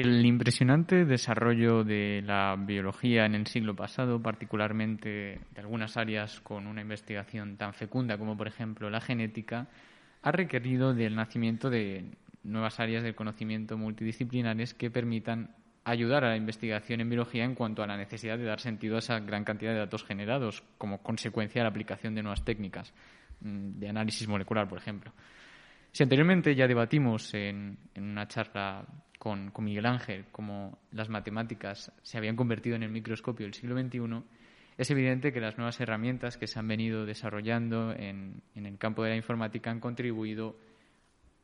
El impresionante desarrollo de la biología en el siglo pasado, particularmente de algunas áreas con una investigación tan fecunda como por ejemplo la genética, ha requerido del nacimiento de nuevas áreas del conocimiento multidisciplinares que permitan ayudar a la investigación en biología en cuanto a la necesidad de dar sentido a esa gran cantidad de datos generados como consecuencia de la aplicación de nuevas técnicas mm, de análisis molecular, por ejemplo. Si anteriormente ya debatimos en, una charla con, Miguel Ángel cómo las matemáticas se habían convertido en el microscopio del siglo XXI, es evidente que las nuevas herramientas que se han venido desarrollando en, en el campo de la informática han contribuido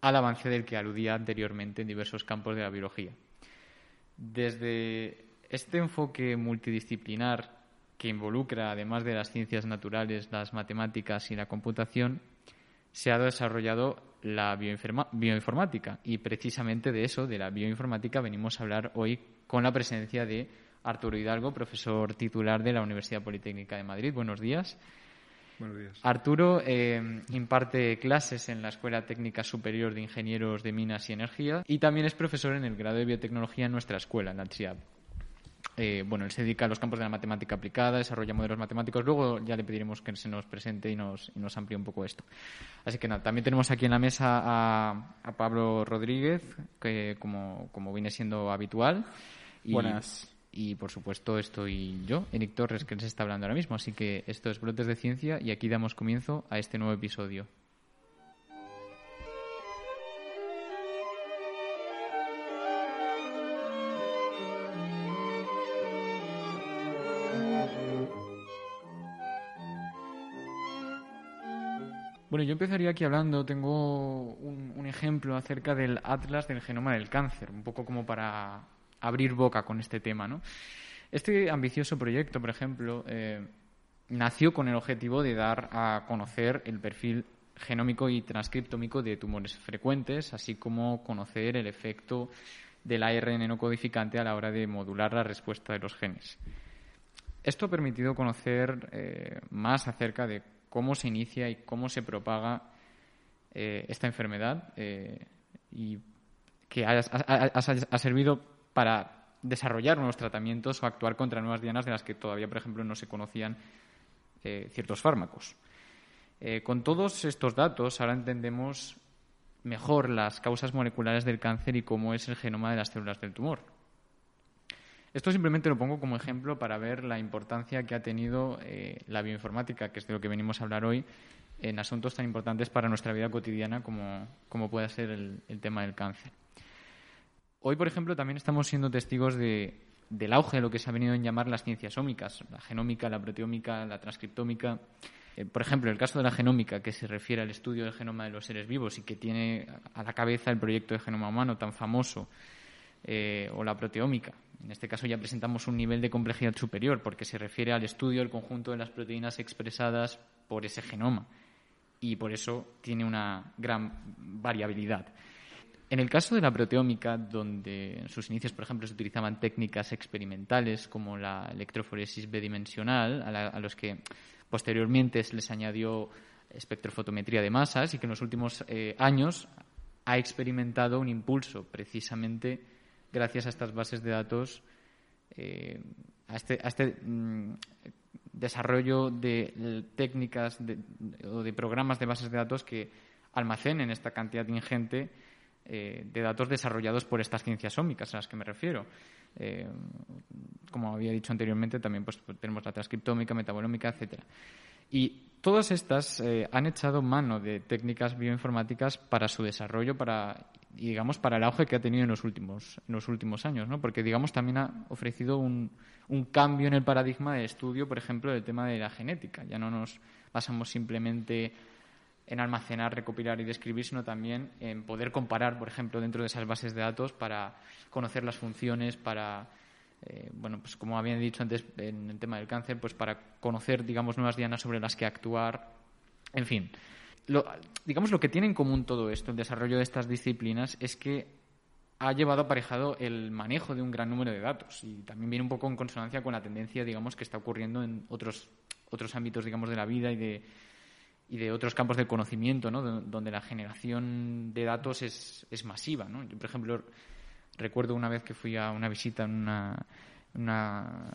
al avance del que aludía anteriormente en diversos campos de la biología. Desde este enfoque multidisciplinar que involucra, además de las ciencias naturales, las matemáticas y la computación, se ha desarrollado la bioinformática. Y precisamente de eso, de la bioinformática, venimos a hablar hoy con la presencia de Arturo Hidalgo, profesor titular de la Universidad Politécnica de Madrid. Buenos días. Buenos días. Arturo eh, imparte clases en la Escuela Técnica Superior de Ingenieros de Minas y Energía y también es profesor en el grado de Biotecnología en nuestra escuela, en la TRIAB. Eh, bueno, él se dedica a los campos de la matemática aplicada, desarrolla modelos matemáticos. Luego ya le pediremos que se nos presente y nos, y nos amplíe un poco esto. Así que nada, también tenemos aquí en la mesa a, Pablo Rodríguez, que como, como viene siendo habitual. Buenas y por supuesto estoy yo, Eric Torres, que les está hablando ahora mismo. Así que esto es Brotes de Ciencia y aquí damos comienzo a este nuevo episodio. Bueno, yo empezaría aquí hablando, tengo un, ejemplo acerca del Atlas del Genoma del Cáncer, un poco como para abrir boca con este tema. ¿no? Este ambicioso proyecto, por ejemplo, eh, nació con el objetivo de dar a conocer el perfil genómico y transcriptómico de tumores frecuentes, así como conocer el efecto del ARN no codificante a la hora de modular la respuesta de los genes. Esto ha permitido conocer eh, más acerca de cómo se inicia y cómo se propaga eh, esta enfermedad y que ha servido para desarrollar nuevos tratamientos o actuar contra nuevas dianas de las que todavía, por ejemplo, no se conocían eh, ciertos fármacos. Eh, con todos estos datos, ahora entendemos mejor las causas moleculares del cáncer y cómo es el genoma de las células del tumor. Esto simplemente lo pongo como ejemplo para ver la importancia que ha tenido eh, la bioinformática, que es de lo que venimos a hablar hoy, en asuntos tan importantes para nuestra vida cotidiana como, como puede ser el tema del cáncer. Hoy, por ejemplo, también estamos siendo testigos del auge de lo que se ha venido a llamar las ciencias ómicas, la genómica, la proteómica, la transcriptómica. Eh, por ejemplo, el caso de la genómica, que se refiere al estudio del genoma de los seres vivos y que tiene a la cabeza el proyecto de genoma humano tan famoso, eh, o la proteómica. En este caso ya presentamos un nivel de complejidad superior porque se refiere al estudio del conjunto de las proteínas expresadas por ese genoma y por eso tiene una gran variabilidad. En el caso de la proteómica, donde en sus inicios, por ejemplo, se utilizaban técnicas experimentales como la electroforesis bidimensional, a, los que posteriormente se les añadió espectrofotometría de masas y que en los últimos eh, años ha experimentado un impulso precisamente gracias a estas bases de datos, eh, a este, este mm, desarrollo de técnicas o de programas de bases de datos que almacenen esta cantidad ingente eh, de datos desarrollados por estas ciencias ómicas a las que me refiero. Eh, como había dicho anteriormente, también pues, tenemos la transcriptómica, metabolómica, etcétera. Y todas estas han echado mano de técnicas bioinformáticas para su desarrollo, para y digamos para el auge que ha tenido en los últimos en los últimos años, ¿no? Porque digamos también ha ofrecido un, un cambio en el paradigma de estudio, por ejemplo, del tema de la genética. Ya no nos basamos simplemente en almacenar, recopilar y describir, sino también en poder comparar, por ejemplo, dentro de esas bases de datos para conocer las funciones, para, eh, bueno, pues como habían dicho antes en el tema del cáncer, pues para conocer, digamos, nuevas dianas sobre las que actuar. En fin, digamos lo que tiene en común todo esto, el desarrollo de estas disciplinas, es que ha llevado aparejado el manejo de un gran número de datos y también viene un poco en consonancia con la tendencia, digamos, que está ocurriendo en otros otros ámbitos, digamos, de la vida y de y de otros campos del conocimiento, ¿no? donde la generación de datos es, es masiva. ¿no? Yo, por ejemplo, Recuerdo una vez que fui a una visita en una, una,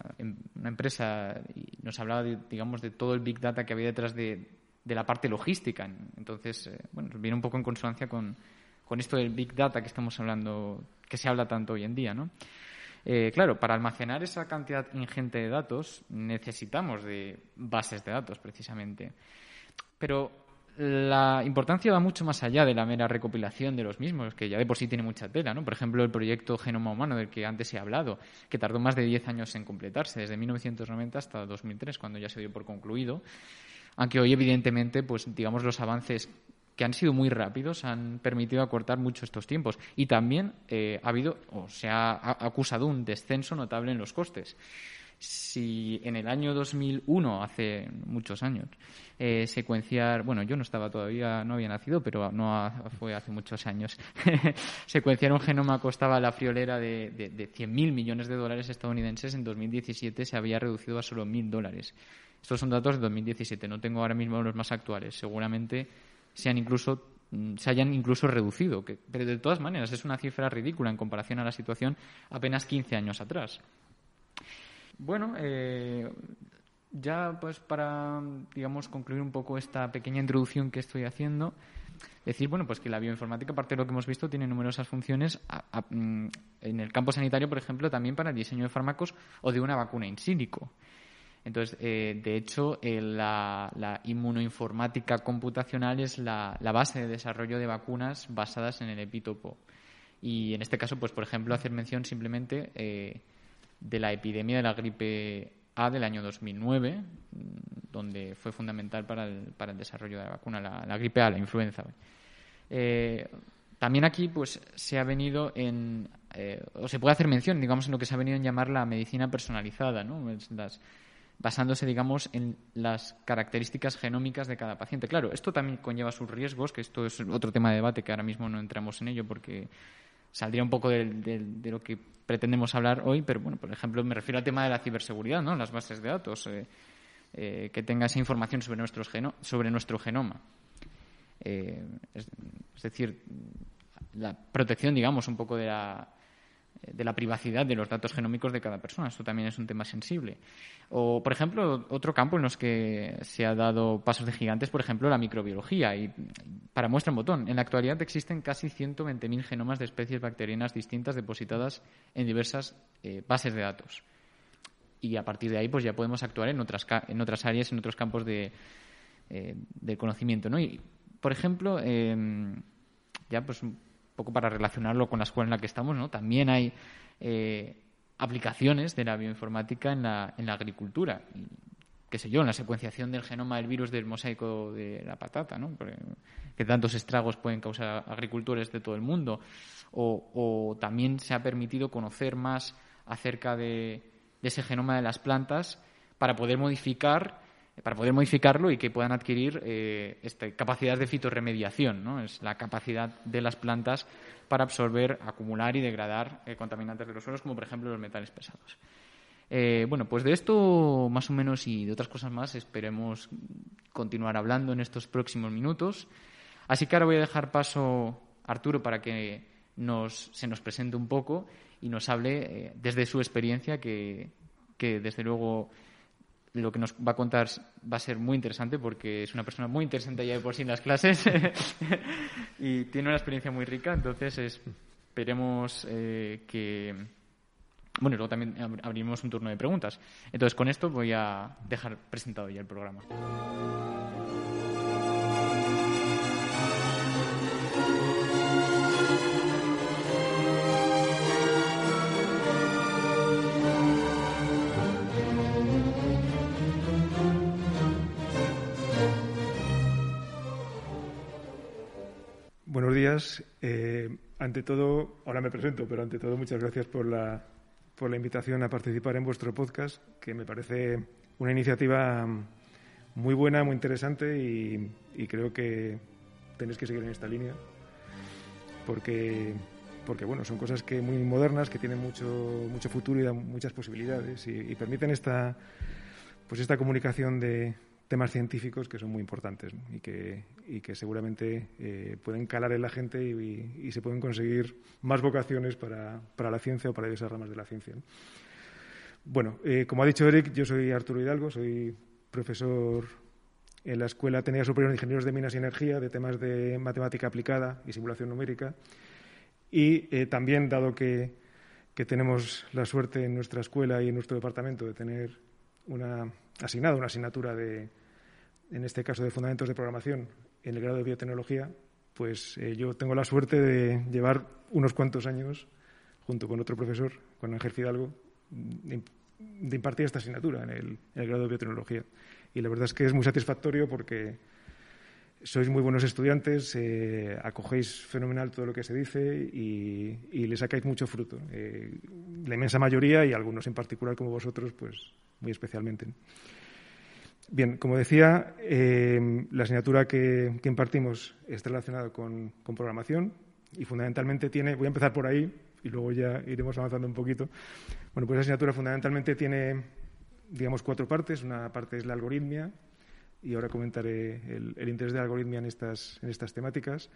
una empresa y nos hablaba, digamos, de todo el Big Data que había detrás de, de la parte logística. Entonces, eh, bueno, viene un poco en consonancia con, con, esto del Big Data que estamos hablando, que se habla tanto hoy en día, ¿no? Eh, claro, para almacenar esa cantidad ingente de datos necesitamos de bases de datos, precisamente. Pero la importancia va mucho más allá de la mera recopilación de los mismos, que ya de por sí tiene mucha tela, ¿no? Por ejemplo, el proyecto Genoma Humano, del que antes he hablado, que tardó más de 10 años en completarse, desde 1990 hasta 2003, cuando ya se dio por concluido. Aunque hoy, evidentemente, pues digamos los avances que han sido muy rápidos han permitido acortar mucho estos tiempos. Y también eh, ha habido, o se ha acusado un descenso notable en los costes si en el año 2001, hace muchos años, eh, secuenciar, bueno, yo no estaba todavía, no había nacido, pero no fue hace muchos años, secuenciar un genoma costaba la friolera de, de, de 100.000 millones de dólares estadounidenses, en 2017 se había reducido a solo 1.000 dólares. Estos son datos de 2017, no tengo ahora mismo los más actuales. Seguramente sean incluso mm, se hayan incluso reducido, pero de todas maneras es una cifra ridícula en comparación a la situación apenas 15 años atrás. Bueno, eh, ya pues para, digamos, concluir un poco esta pequeña introducción que estoy haciendo, decir, bueno, pues que la bioinformática, aparte de lo que hemos visto, tiene numerosas funciones mm, en el campo sanitario, por ejemplo, también para el diseño de fármacos o de una vacuna in sílico. Entonces, eh, de hecho, eh, la, inmunoinformática computacional es la, base de desarrollo de vacunas basadas en el epítopo. Y en este caso, pues, por ejemplo, hacer mención simplemente de la epidemia de la gripe A del año 2009, donde fue fundamental para el, para el desarrollo de la vacuna, la, gripe A, la influenza. Eh, también aquí pues se ha venido en eh, o se puede hacer mención digamos en lo que se ha venido en llamar la medicina personalizada ¿no? Basándose digamos en las características genómicas de cada paciente claro esto también conlleva sus riesgos que esto es otro tema de debate que ahora mismo no entramos en ello porque saldría un poco de, de, lo que pretendemos hablar hoy, pero bueno, por ejemplo, me refiero al tema de la ciberseguridad, ¿no? Las bases de datos, eh, eh, que tenga esa información sobre, nuestros sobre nuestro genoma. Eh, es, decir, la protección, digamos, un poco de la, de la privacidad de los datos genómicos de cada persona. Esto también es un tema sensible. O, por ejemplo, otro campo en los que se ha dado pasos de gigantes, por ejemplo, la microbiología. Y para muestra un botón, en la actualidad existen casi 120.000 genomas de especies bacterianas distintas depositadas en diversas eh, bases de datos. Y a partir de ahí, pues ya podemos actuar en otras, en otras áreas, en otros campos de, eh, conocimiento. ¿no? Y, por ejemplo, em, ya pues poco para relacionarlo con la escuela en la que estamos, ¿no? También hay eh, aplicaciones de la bioinformática en la, en la agricultura. qué sé yo, en la secuenciación del genoma del virus del mosaico de la patata, ¿no? que tantos estragos pueden causar agricultores de todo el mundo. O, también se ha permitido conocer más acerca de ese genoma de las plantas para poder modificar para poder modificarlo y que puedan adquirir eh, este, capacidades de fitorremediación, ¿no? Es la capacidad de las plantas para absorber, acumular y degradar eh, contaminantes de los suelos, como por ejemplo los metales pesados. Eh, bueno, pues de esto más o menos y de otras cosas más esperemos continuar hablando en estos próximos minutos. Así que ahora voy a dejar paso a Arturo para que nos, se nos presente un poco y nos hable desde su experiencia, que, que desde luego lo que nos va a contar va a ser muy interesante porque es una persona muy interesante ya de por sí en las clases y tiene una experiencia muy rica, entonces esperemos eh, que... Bueno, luego también abrimos un turno de preguntas. Entonces, con esto voy a dejar presentado ya el programa. Eh, ante todo, ahora me presento, pero ante todo muchas gracias por la, por la invitación a participar en vuestro podcast, que me parece una iniciativa muy buena, muy interesante y, creo que tenéis que seguir en esta línea porque, porque bueno, son cosas que muy modernas, que tienen mucho, mucho futuro y dan muchas posibilidades y, permiten esta, pues esta comunicación de, temas científicos que son muy importantes y, que, y que seguramente eh, pueden calar en la gente y, se pueden conseguir más vocaciones para, para, la ciencia o para diversas ramas de la ciencia. Bueno, eh, como ha dicho Eric, yo soy Arturo Hidalgo, soy profesor en la Escuela Técnica Superior de Ingenieros de Minas y Energía de temas de matemática aplicada y simulación numérica. Y eh, también, dado que, que tenemos la suerte en nuestra escuela y en nuestro departamento de tener una asignado una asignatura de, en este caso, de fundamentos de programación en el grado de biotecnología, pues eh, yo tengo la suerte de llevar unos cuantos años, junto con otro profesor, con Ángel Fidalgo, de, impartir esta asignatura en el, grado de biotecnología. Y la verdad es que es muy satisfactorio porque sois muy buenos estudiantes, eh, acogéis fenomenal todo lo que se dice y, le sacáis mucho fruto. Eh, la inmensa mayoría y algunos en particular como vosotros, pues muy especialmente. Bien, como decía, eh, la asignatura que, impartimos está relacionada con, programación y fundamentalmente tiene, voy a empezar por ahí y luego ya iremos avanzando un poquito. Bueno, pues la asignatura fundamentalmente tiene, digamos, cuatro partes. Una parte es la algoritmia y ahora comentaré el, interés de la algoritmia en estas, en estas temáticas.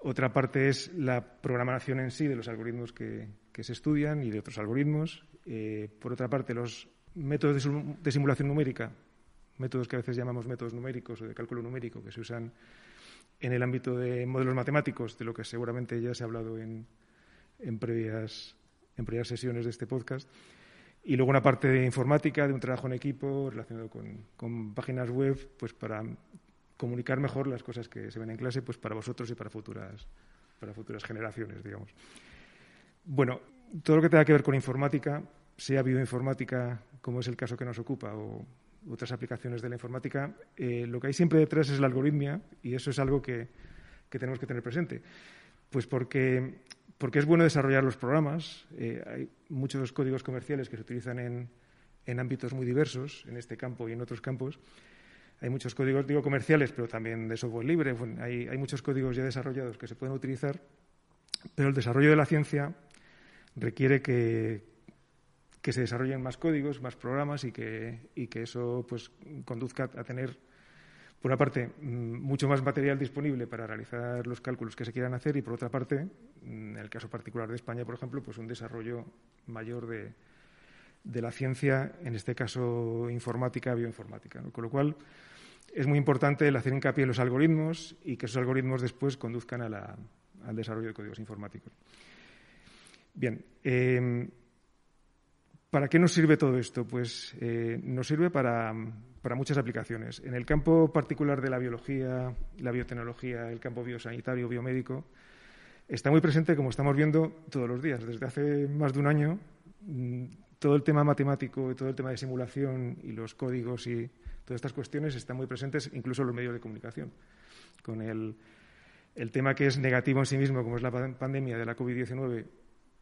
Otra parte es la programación en sí de los algoritmos que, se estudian y de otros algoritmos. Eh, por otra parte, los métodos de, simulación numérica, métodos que a veces llamamos métodos numéricos o de cálculo numérico, que se usan en el ámbito de modelos matemáticos, de lo que seguramente ya se ha hablado en, previas, en previas sesiones de este podcast. Y luego una parte de informática, de un trabajo en equipo relacionado con, páginas web, pues para comunicar mejor las cosas que se ven en clase, pues para vosotros y para futuras, para futuras generaciones, digamos. Bueno, todo lo que tenga que ver con informática, sea bioinformática, como es el caso que nos ocupa, o otras aplicaciones de la informática, eh, lo que hay siempre detrás es la algoritmia y eso es algo que, tenemos que tener presente. Pues porque, porque, es bueno desarrollar los programas. Eh, hay muchos códigos comerciales que se utilizan en, ámbitos muy diversos, en este campo y en otros campos. Hay muchos códigos, digo comerciales, pero también de software libre. hay, muchos códigos ya desarrollados que se pueden utilizar, pero el desarrollo de la ciencia requiere que, que se desarrollen más códigos, más programas y que, y que eso pues, conduzca a tener, por una parte, mm, mucho más material disponible para realizar los cálculos que se quieran hacer y, por otra parte, mm, en el caso particular de España, por ejemplo, pues un desarrollo mayor de, la ciencia, en este caso informática, bioinformática. Con lo cual, es muy importante el hacer hincapié en los algoritmos y que esos algoritmos después conduzcan al desarrollo de códigos informáticos. Bien, eh, ¿Para qué nos sirve todo esto? Pues eh, nos sirve para, muchas aplicaciones. En el campo particular de la biología, la biotecnología, el campo biosanitario, biomédico, está muy presente, como estamos viendo todos los días. Desde hace más de un año, mm, todo el tema matemático y todo el tema de simulación y los códigos y todas estas cuestiones están muy presentes, incluso en los medios de comunicación. Con el, el tema que es negativo en sí mismo, como es la pandemia de la COVID-19,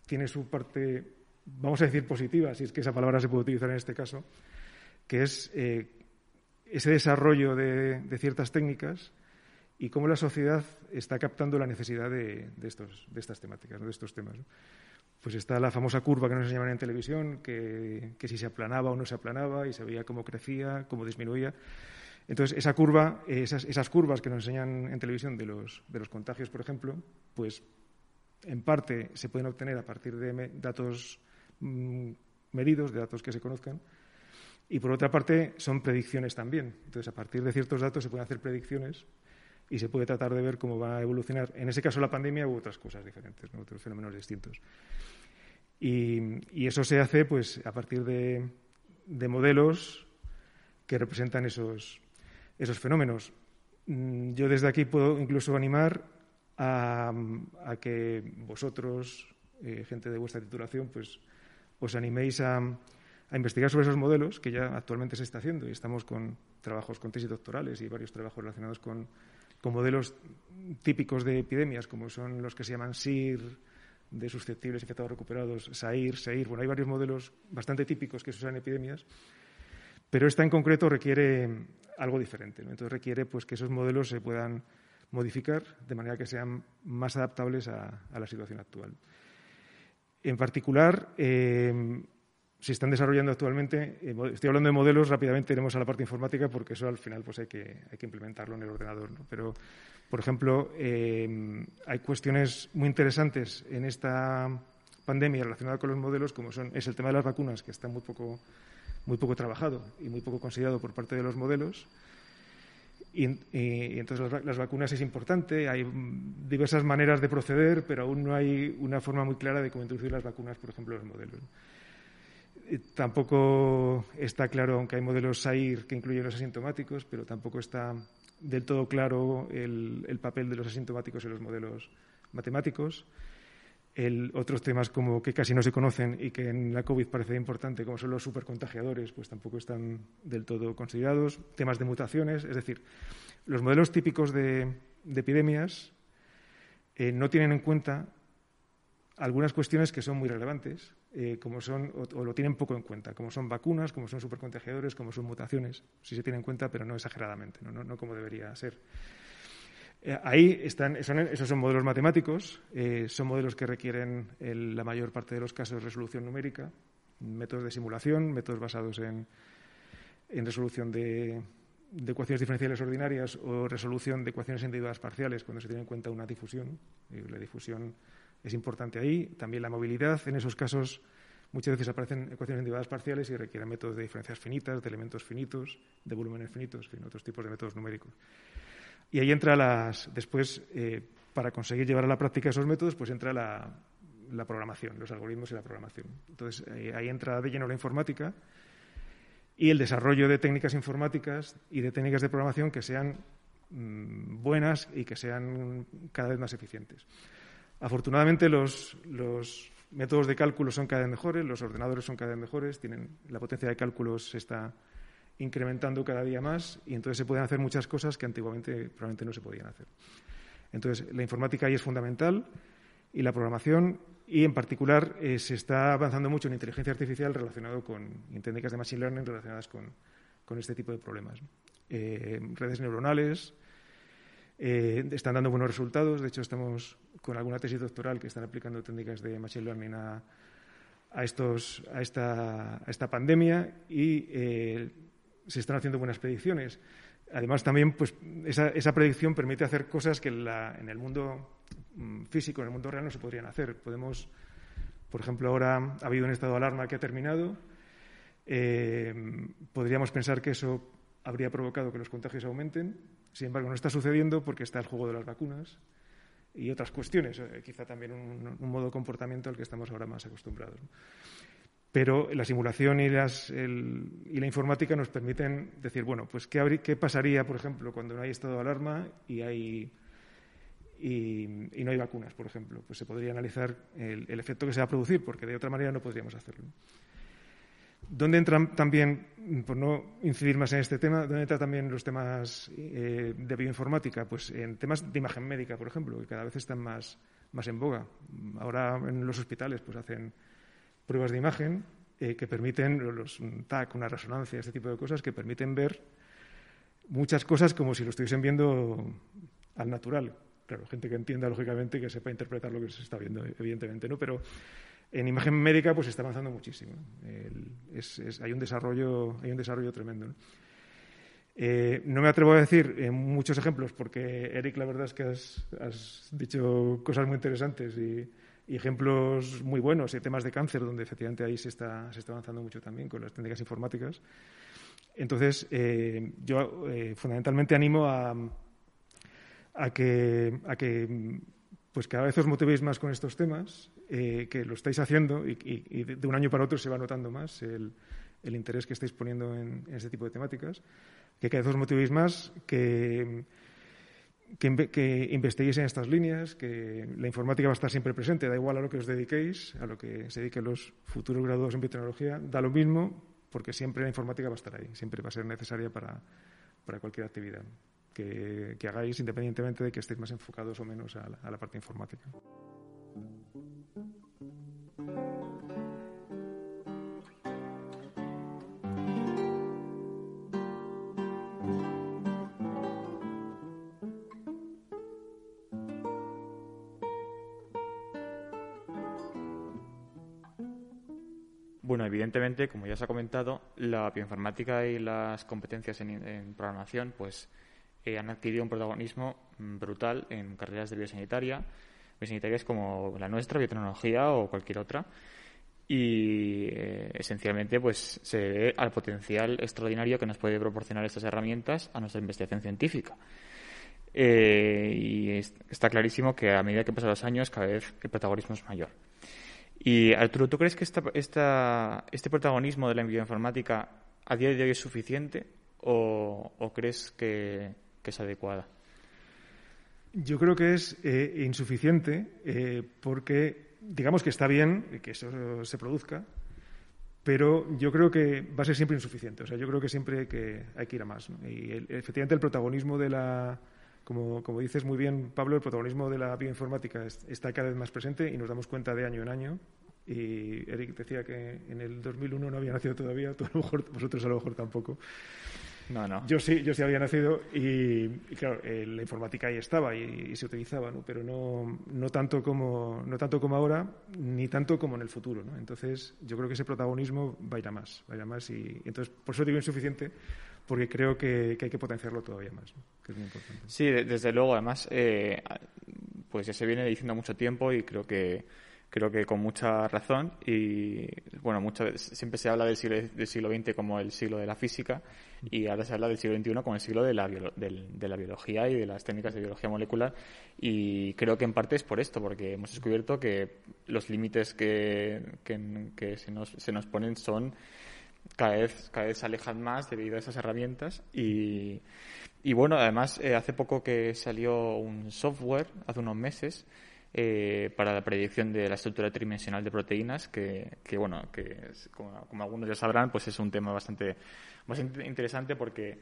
tiene su parte vamos a decir positiva, si es que esa palabra se puede utilizar en este caso, que es eh, ese desarrollo de, ciertas técnicas y cómo la sociedad está captando la necesidad de, estas temáticas, de estos temas. Pues está la famosa curva que nos enseñaban en televisión, que, si se aplanaba o no se aplanaba y se veía cómo crecía, cómo disminuía. Entonces, esa curva, esas, esas curvas que nos enseñan en televisión de los, de los contagios, por ejemplo, pues en parte se pueden obtener a partir de datos Mm, medidos, de datos que se conozcan. Y por otra parte, son predicciones también. Entonces, a partir de ciertos datos se pueden hacer predicciones y se puede tratar de ver cómo va a evolucionar, en ese caso la pandemia u otras cosas diferentes, otros fenómenos distintos. Y, eso se hace pues, a partir de, modelos que representan esos, esos fenómenos. Mm, yo desde aquí puedo incluso animar a, que vosotros, eh, gente de vuestra titulación, pues os animéis a, investigar sobre esos modelos que ya actualmente se está haciendo y estamos con trabajos con tesis doctorales y varios trabajos relacionados con, modelos típicos de epidemias como son los que se llaman SIR, de susceptibles infectados recuperados, SAIR, SEIR. Bueno, hay varios modelos bastante típicos que se usan en epidemias, pero esta en concreto requiere algo diferente. Entonces requiere pues, que esos modelos se puedan modificar de manera que sean más adaptables a la situación actual. En particular, eh, se están desarrollando actualmente. Eh, estoy hablando de modelos, rápidamente iremos a la parte informática porque eso al final pues hay que, implementarlo en el ordenador. Pero, por ejemplo, eh, hay cuestiones muy interesantes en esta pandemia relacionada con los modelos, como son, es el tema de las vacunas, que está muy poco, muy poco trabajado y muy poco considerado por parte de los modelos. Y, entonces las, vacunas es importante, hay diversas maneras de proceder, pero aún no hay una forma muy clara de cómo introducir las vacunas, por ejemplo, en los modelos. Tampoco está claro, aunque hay modelos SAIR que incluyen los asintomáticos, pero tampoco está del todo claro el, papel de los asintomáticos en los modelos matemáticos. otros temas como que casi no se conocen y que en la COVID parece importante, como son los supercontagiadores, pues tampoco están del todo considerados. Temas de mutaciones, es decir, los modelos típicos de, epidemias eh, no tienen en cuenta algunas cuestiones que son muy relevantes eh, como son, o, lo tienen poco en cuenta, como son vacunas, como son supercontagiadores, como son mutaciones. Sí se tiene en cuenta, pero no exageradamente, no, como debería ser. Eh, ahí están, esos son modelos matemáticos, eh, son modelos que requieren en la mayor parte de los casos resolución numérica, métodos de simulación, métodos basados en, resolución de, de, ecuaciones diferenciales ordinarias o resolución de ecuaciones individuales parciales cuando se tiene en cuenta una difusión. la difusión es importante ahí. También la movilidad. En esos casos muchas veces aparecen ecuaciones individuales parciales y requieren métodos de diferencias finitas, de elementos finitos, de volúmenes finitos, en otros tipos de métodos numéricos. Y ahí entra las, después, eh, para conseguir llevar a la práctica esos métodos, pues entra la, programación, los algoritmos y la programación. Entonces, eh, ahí entra de lleno la informática y el desarrollo de técnicas informáticas y de técnicas de programación que sean mm, buenas y que sean cada vez más eficientes. Afortunadamente los, métodos de cálculo son cada vez mejores, los ordenadores son cada vez mejores, tienen, la potencia de cálculo se está incrementando cada día más y entonces se pueden hacer muchas cosas que antiguamente probablemente no se podían hacer. Entonces, la informática ahí es fundamental y la programación y, en particular, eh, se está avanzando mucho en inteligencia artificial relacionado con técnicas de machine learning relacionadas con, este tipo de problemas. Eh, redes neuronales, eh, están dando buenos resultados. De hecho, estamos con alguna tesis doctoral que están aplicando técnicas de Machine Learning a, estos, a, esta, esta pandemia y eh, se están haciendo buenas predicciones. Además, también pues, esa, esa predicción permite hacer cosas que en, el mundo mm, físico, en el mundo real, no se podrían hacer. Podemos, por ejemplo, ahora ha habido un estado de alarma que ha terminado. Eh, podríamos pensar que eso habría provocado que los contagios aumenten. Sin embargo, no está sucediendo porque está el juego de las vacunas y otras cuestiones, eh, quizá también un, modo de comportamiento al que estamos ahora más acostumbrados. Pero la simulación y, la informática nos permiten decir, bueno, pues ¿qué, pasaría, por ejemplo, cuando no hay estado de alarma y, no hay vacunas, por ejemplo? Pues se podría analizar el efecto que se va a producir, porque de otra manera no podríamos hacerlo. ¿Dónde entran también, por no incidir más en este tema, dónde entran también los temas eh, de bioinformática? Pues en temas de imagen médica, por ejemplo, que cada vez están más, más en boga. Ahora en los hospitales pues hacen pruebas de imagen eh, que permiten, los TAC, una resonancia, este tipo de cosas, que permiten ver muchas cosas como si lo estuviesen viendo al natural. Claro, gente que entienda lógicamente, que sepa interpretar lo que se está viendo, evidentemente, ¿no? Pero en imagen médica pues está avanzando muchísimo. hay, un desarrollo, hay un desarrollo tremendo. Eh, ¿no? me atrevo a decir en muchos ejemplos porque, Eric, la verdad es que has, dicho cosas muy interesantes y, ejemplos muy buenos y temas de cáncer donde efectivamente ahí se está, se está avanzando mucho también con las técnicas informáticas. Entonces, eh, yo eh, fundamentalmente animo a, que, a que pues cada vez os motivéis más con estos temas, eh, que lo estáis haciendo y, de un año para otro se va notando más el, interés que estáis poniendo en, este tipo de temáticas, que cada vez os motivéis más, que, que, investiguéis en estas líneas, que la informática va a estar siempre presente, da igual a lo que os dediquéis, a lo que se dediquen los futuros graduados en biotecnología, da lo mismo, porque siempre la informática va a estar ahí, siempre va a ser necesaria para cualquier actividad que, hagáis independientemente de que estéis más enfocados o menos a la parte informática. Bueno, evidentemente, como ya se ha comentado, la bioinformática y las competencias en, programación pues han adquirido un protagonismo mm, brutal en carreras de biosanitaria, biosanitarias como la nuestra, biotecnología o cualquier otra. Y eh, esencialmente pues se debe al potencial extraordinario que nos puede proporcionar estas herramientas a nuestra investigación científica. Eh, y está clarísimo que a medida que pasan los años cada vez el protagonismo es mayor. Y Arturo, ¿tú crees que este protagonismo de la bioinformática a día de hoy es suficiente o, crees que, es adecuada? Yo creo que es eh, insuficiente eh, porque, digamos que está bien que eso se produzca, pero yo creo que va a ser siempre insuficiente. O sea, yo creo que siempre que hay que ir a más. Y efectivamente el protagonismo de la, como, como, dices muy bien, Pablo, el protagonismo de la bioinformática está cada vez más presente y nos damos cuenta de año en año. Y Eric decía que en el 2001 no había nacido todavía, tú a lo mejor, vosotros a lo mejor tampoco. No, no. Yo sí, yo sí había nacido y, claro, eh, la informática ahí estaba y, se utilizaba, ¿no? pero no, no, tanto como, no tanto como ahora, ni tanto como en el futuro. ¿no? Entonces, yo creo que ese protagonismo va a ir a más, va a ir a más y, entonces, por eso digo insuficiente, porque creo que, hay que potenciarlo todavía más, que es muy importante. Sí, desde luego, además, eh, pues ya se viene diciendo mucho tiempo y creo que creo que con mucha razón y bueno siempre se habla del siglo del siglo XX como el siglo de la física y ahora se habla del siglo XXI como el siglo de la, de la biología y de las técnicas de biología molecular y creo que en parte es por esto porque hemos descubierto que los límites que, que, se, nos, se nos ponen son cada vez cada vez alejan más debido a esas herramientas y y bueno además eh, hace poco que salió un software hace unos meses eh, para la predicción de la estructura tridimensional de proteínas, que, bueno, que como, algunos ya sabrán, pues es un tema bastante, bastante interesante porque eh,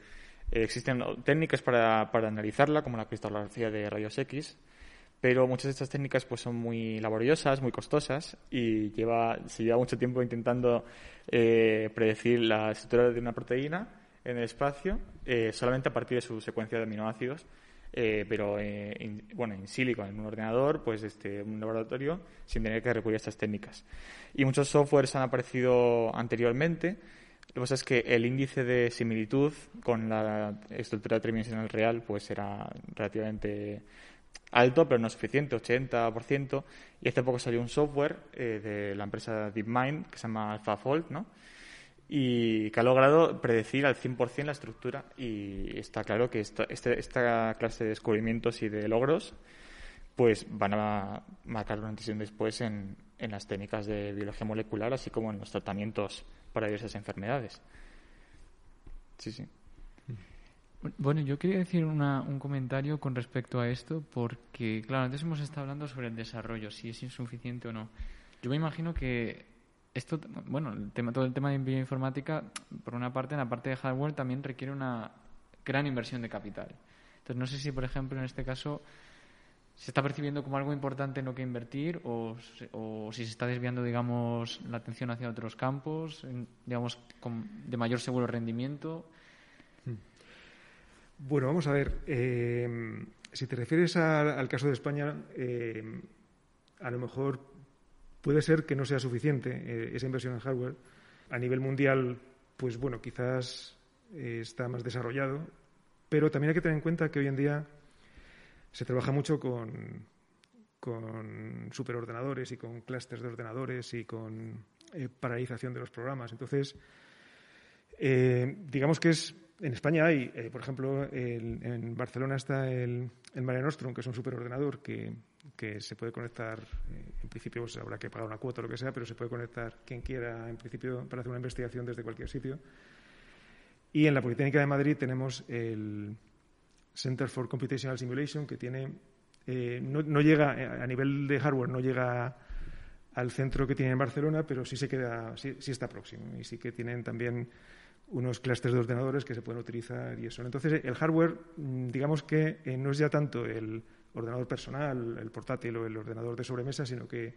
existen técnicas para, para analizarla, como la cristalografía de rayos X, pero muchas de estas técnicas pues son muy laboriosas, muy costosas y lleva, se lleva mucho tiempo intentando eh, predecir la estructura de una proteína en el espacio solamente a partir de su secuencia de aminoácidos eh, pero eh, bueno, en silicon, en un ordenador, pues este, un laboratorio, sin tener que recurrir a estas técnicas. Y muchos softwares han aparecido anteriormente. Lo que pasa es que el índice de similitud con la estructura tridimensional real pues era relativamente alto, pero no suficiente, 80%. Y hace poco salió un software eh, de la empresa DeepMind que se llama AlphaFold, ¿no? Y que ha logrado predecir al 100% la estructura y está claro que esta, este, esta clase de descubrimientos y de logros pues van a marcar una antes después en, en las técnicas de biología molecular así como en los tratamientos para diversas enfermedades. Sí, sí. Bueno, yo quería decir una, un comentario con respecto a esto, porque, claro, antes hemos estado hablando sobre el desarrollo, si es insuficiente o no. Yo me imagino que bueno, el tema, todo el tema de bioinformática, por una parte, en la parte de hardware también requiere una gran inversión de capital. Entonces, no sé si, por ejemplo, en este caso se está percibiendo como algo importante en lo que invertir o, si se está desviando, digamos, la atención hacia otros campos, digamos, de mayor seguro rendimiento. Hmm. Bueno, vamos a ver. Eh, si te refieres al caso de España, eh, a lo mejor Puede ser que no sea suficiente eh, esa inversión en hardware. A nivel mundial, pues bueno, quizás eh, está más desarrollado, pero también hay que tener en cuenta que hoy en día se trabaja mucho con, superordenadores y con clústeres de ordenadores y con eh, paralización de los programas. Entonces, digamos que es en España hay, por ejemplo, en Barcelona está el, el Mare Nostrum, que es un superordenador que se puede conectar, principio pues, habrá que pagar una cuota o lo que sea, pero se puede conectar quien quiera, en principio, para hacer una investigación desde cualquier sitio. Y en la Politécnica de Madrid tenemos el Center for Computational Simulation, que tiene, eh, no, llega, eh, a nivel de hardware, no llega al centro que tiene en Barcelona, pero sí se queda, sí, está próximo. Y sí que tienen también unos clústeres de ordenadores que se pueden utilizar y eso. Entonces, el hardware, mm, digamos que no es ya tanto el ordenador personal, el portátil o el ordenador de sobremesa, sino que,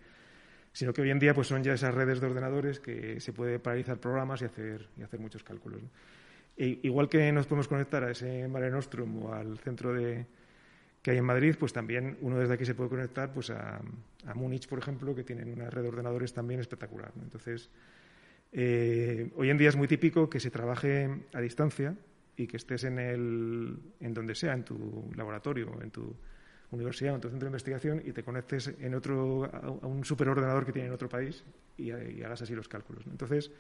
sino que hoy en día pues son ya esas redes de ordenadores que se puede paralizar programas y hacer, y hacer muchos cálculos. E igual que nos podemos conectar a ese Mare Nostrum o al centro de, que hay en Madrid, pues también uno desde aquí se puede conectar pues a, Múnich, por ejemplo, que tienen una red de ordenadores también espectacular. Entonces, Eh, hoy en día es muy típico que se trabaje a distancia y que estés en, el, en donde sea, en tu laboratorio, en tu universidad, en tu centro de investigación y te conectes en otro, a, un superordenador que tiene en otro país y, hagas así los cálculos. Entonces,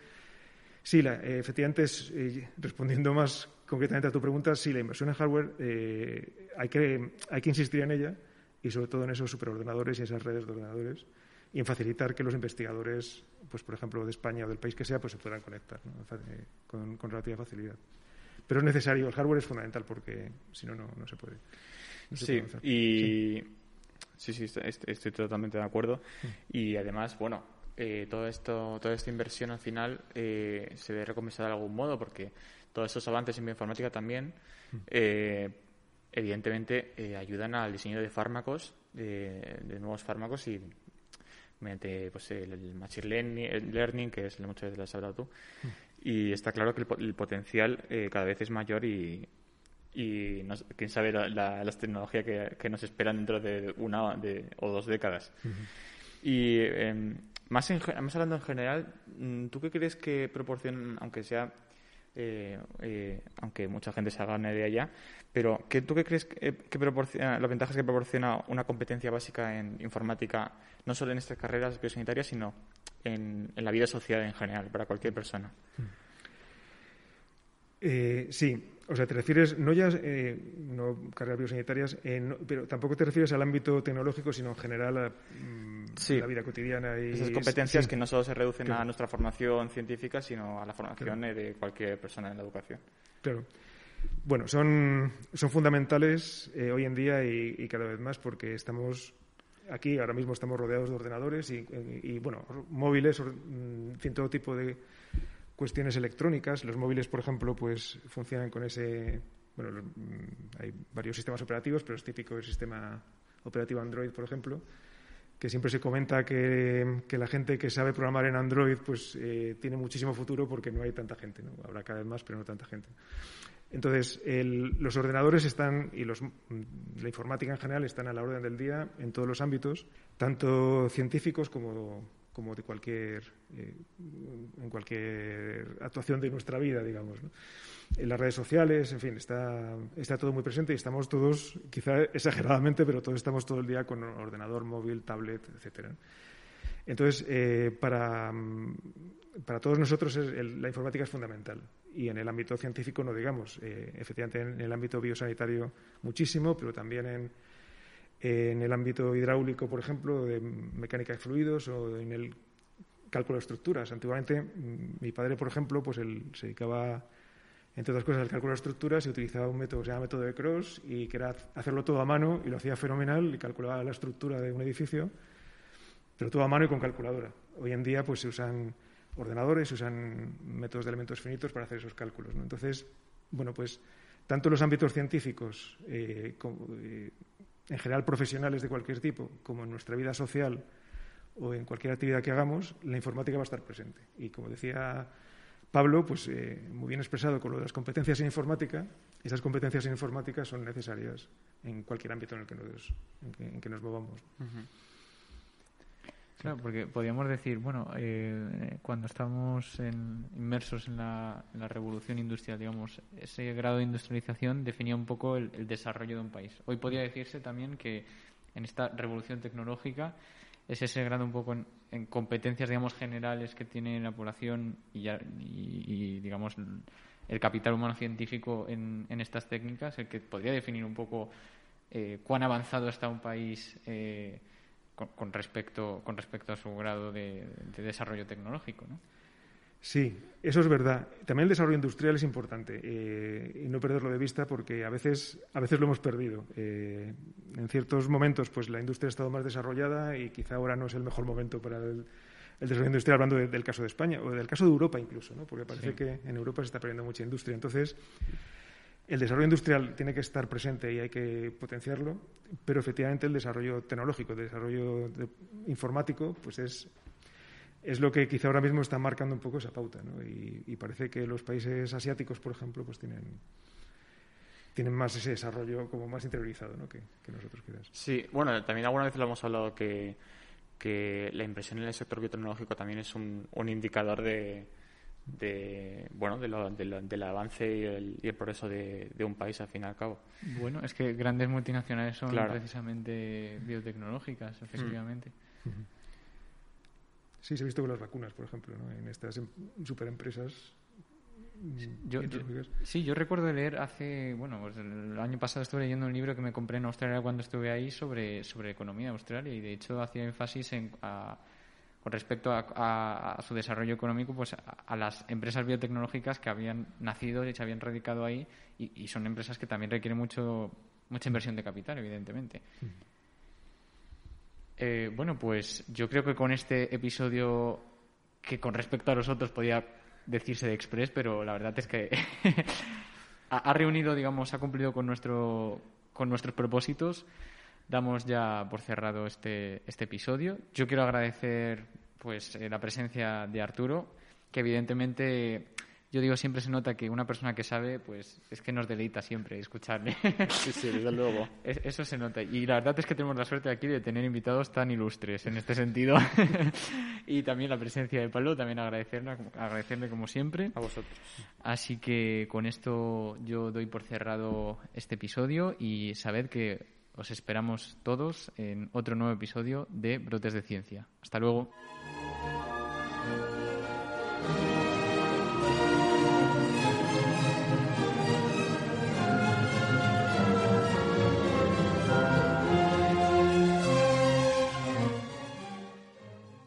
sí, la, efectivamente, es, eh, respondiendo más concretamente a tu pregunta, sí, la inversión en hardware eh, hay, que, hay que insistir en ella y sobre todo en esos superordenadores y esas redes de ordenadores y en facilitar que los investigadores, pues por ejemplo de España o del país que sea, pues se puedan conectar eh, con, relativa facilidad. Pero es necesario, el hardware es fundamental porque si no, no se puede. Sí, y sí, sí, estoy, totalmente de acuerdo. Mm. Y además, bueno, eh, todo esto, toda esta inversión al final eh, se debe recompensar de algún modo porque todos esos avances en bioinformática también mm. eh, evidentemente ayudan al diseño de fármacos, de, nuevos fármacos y mediante pues, el, machine learning, que es muchas veces lo has hablado tú. Mm. Y está claro que el, potencial cada vez es mayor y, y quién sabe la, las tecnologías que, nos esperan dentro de una de, o dos décadas. Y em, más, más hablando en general, mm, ¿tú qué crees que proporcionan, aunque sea, eh, eh, aunque mucha gente se haga una idea ya, pero ¿qué, ¿tú qué crees que, proporciona, las ventajas que proporciona una competencia básica en informática, no solo en estas carreras biosanitarias, sino en, en la vida social en general, para cualquier persona? Eh, sí, o sea, te refieres no ya eh, no carreras biosanitarias, eh, pero tampoco te refieres al ámbito tecnológico, sino en general a mm, la vida cotidiana. Y Esas competencias que no solo se reducen a nuestra formación científica, sino a la formación de cualquier persona en la educación. Claro. Bueno, son, son fundamentales eh, hoy en día y, cada vez más porque estamos aquí, ahora mismo estamos rodeados de ordenadores y, y bueno, móviles, mm, todo tipo de cuestiones electrónicas. Los móviles, por ejemplo, pues funcionan con ese. Bueno, mm, hay varios sistemas operativos, pero es típico el sistema operativo Android, por ejemplo, que siempre se comenta que, la gente que sabe programar en Android pues eh, tiene muchísimo futuro porque no hay tanta gente. ¿no? Habrá cada vez más, pero no tanta gente. Entonces, los ordenadores están, y los, mm, la informática en general, están a la orden del día en todos los ámbitos, tanto científicos como, como de cualquier, eh, en cualquier actuación de nuestra vida, digamos. En las redes sociales, en fin, está, está todo muy presente y estamos todos, quizá exageradamente, pero todos estamos todo el día con ordenador, móvil, tablet, etcétera. Entonces, eh, para, para, todos nosotros la informática es fundamental y en el ámbito científico no digamos. Eh, efectivamente, en el ámbito biosanitario muchísimo, pero también en en el ámbito hidráulico, por ejemplo, de mecánica de fluidos o en el cálculo de estructuras. Antiguamente, mm, mi padre, por ejemplo, pues él se dedicaba, entre otras cosas, al cálculo de estructuras y utilizaba un método que se llama método de Cross y que era hacerlo todo a mano y lo hacía fenomenal y calculaba la estructura de un edificio, pero todo a mano y con calculadora. Hoy en día, pues se usan ordenadores, se usan métodos de elementos finitos para hacer esos cálculos. Entonces, bueno, pues tanto los ámbitos científicos eh, como, eh, en general profesionales de cualquier tipo, como en nuestra vida social o en cualquier actividad que hagamos, la informática va a estar presente. Y como decía Pablo, pues eh, muy bien expresado con lo de las competencias en informática, esas competencias en informática son necesarias en cualquier ámbito en el que nos, en que, nos movamos. Claro, porque podríamos decir, bueno, eh, cuando estamos inmersos en la, revolución industrial, digamos, ese grado de industrialización definía un poco el, desarrollo de un país. Hoy podría decirse también que en esta revolución tecnológica es ese grado un poco en, competencias, digamos, generales que tiene la población y, digamos, el capital humano científico en, estas técnicas, el que podría definir un poco eh, cuán avanzado está un país. Eh, con, respecto, con respecto a su grado de, desarrollo tecnológico. ¿no? Sí, eso es verdad. También el desarrollo industrial es importante eh, y no perderlo de vista porque a veces, a veces lo hemos perdido. Eh, en ciertos momentos pues la industria ha estado más desarrollada y quizá ahora no es el mejor momento para el, desarrollo industrial, hablando del caso de España o del caso de Europa incluso, ¿no? porque parece que en Europa se está perdiendo mucha industria. Entonces, el desarrollo industrial tiene que estar presente y hay que potenciarlo, pero efectivamente el desarrollo tecnológico, el desarrollo informático, pues es, es lo que quizá ahora mismo está marcando un poco esa pauta. ¿no? Y, parece que los países asiáticos, por ejemplo, pues tienen, tienen más ese desarrollo como más interiorizado ¿no? que, nosotros quizás. Sí, bueno, también alguna vez lo hemos hablado que que la inversión en el sector biotecnológico también es un, un indicador de, de bueno de lo, del avance y el, y el progreso de, de, un país al fin y al cabo. Bueno, es que grandes multinacionales son precisamente biotecnológicas, efectivamente. Sí, se ha visto con las vacunas, por ejemplo, ¿no? en estas em, superempresas. Mm, yo, sí, yo recuerdo leer hace, bueno, pues el año pasado estuve leyendo un libro que me compré en Australia cuando estuve ahí sobre, sobre economía de Australia y de hecho hacía énfasis en, con respecto a, su desarrollo económico pues a, las empresas biotecnológicas que habían nacido y se habían radicado ahí y, son empresas que también requieren mucho mucha inversión de capital, evidentemente. Eh, bueno, pues yo creo que con este episodio, que con respecto a los otros podía decirse de Express, pero la verdad es que ha, reunido, digamos, ha cumplido con, nuestro, con nuestros propósitos. Damos ya por cerrado este, este episodio. Yo quiero agradecer pues eh, la presencia de Arturo, que evidentemente yo digo, siempre se nota que una persona que sabe, pues es que nos deleita siempre escucharle. Sí, sí, desde luego. Eso se nota. Y la verdad es que tenemos la suerte aquí de tener invitados tan ilustres en este sentido. y también la presencia de Pablo, también agradecerle, agradecerle como siempre. A vosotros. Así que con esto yo doy por cerrado este episodio y sabed que os esperamos todos en otro nuevo episodio de Brotes de Ciencia. Hasta luego.